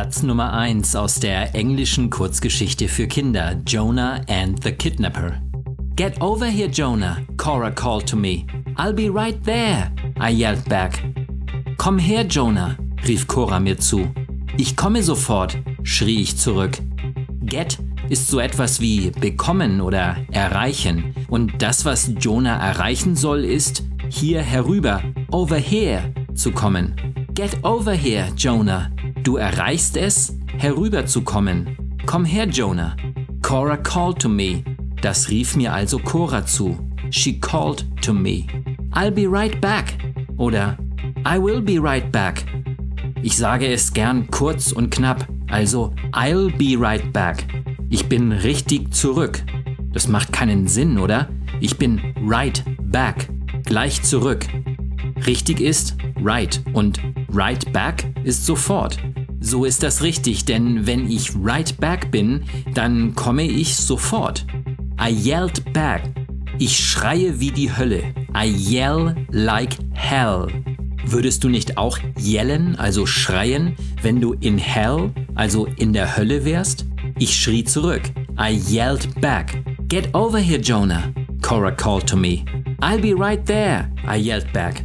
Satz Nummer 1 aus der englischen Kurzgeschichte für Kinder Jonah and the Kidnapper. Get over here, Jonah, Cora called to me. I'll be right there, I yelled back. Komm her, Jonah, rief Cora mir zu. Ich komme sofort, schrie ich zurück. Get ist so etwas wie bekommen oder erreichen. Und das, was Jonah erreichen soll, ist, hier herüber, over here, zu kommen. Get over here, Jonah. Du erreichst es, herüberzukommen. Komm her, Jonah. Cora called to me. Das rief mir also Cora zu. She called to me. I'll be right back. Oder I will be right back. Ich sage es gern kurz und knapp. Also I'll be right back. Ich bin richtig zurück. Das macht keinen Sinn, oder? Ich bin right back. Gleich zurück. Richtig ist right und right back ist sofort. So ist das richtig, denn wenn ich right back bin, dann komme ich sofort. I yelled back. Ich schreie wie die Hölle. I yell like hell. Würdest du nicht auch yellen, also schreien, wenn du in hell, also in der Hölle wärst? Ich schrie zurück. I yelled back. Get over here, Jonah. Cora called to me. I'll be right there. I yelled back.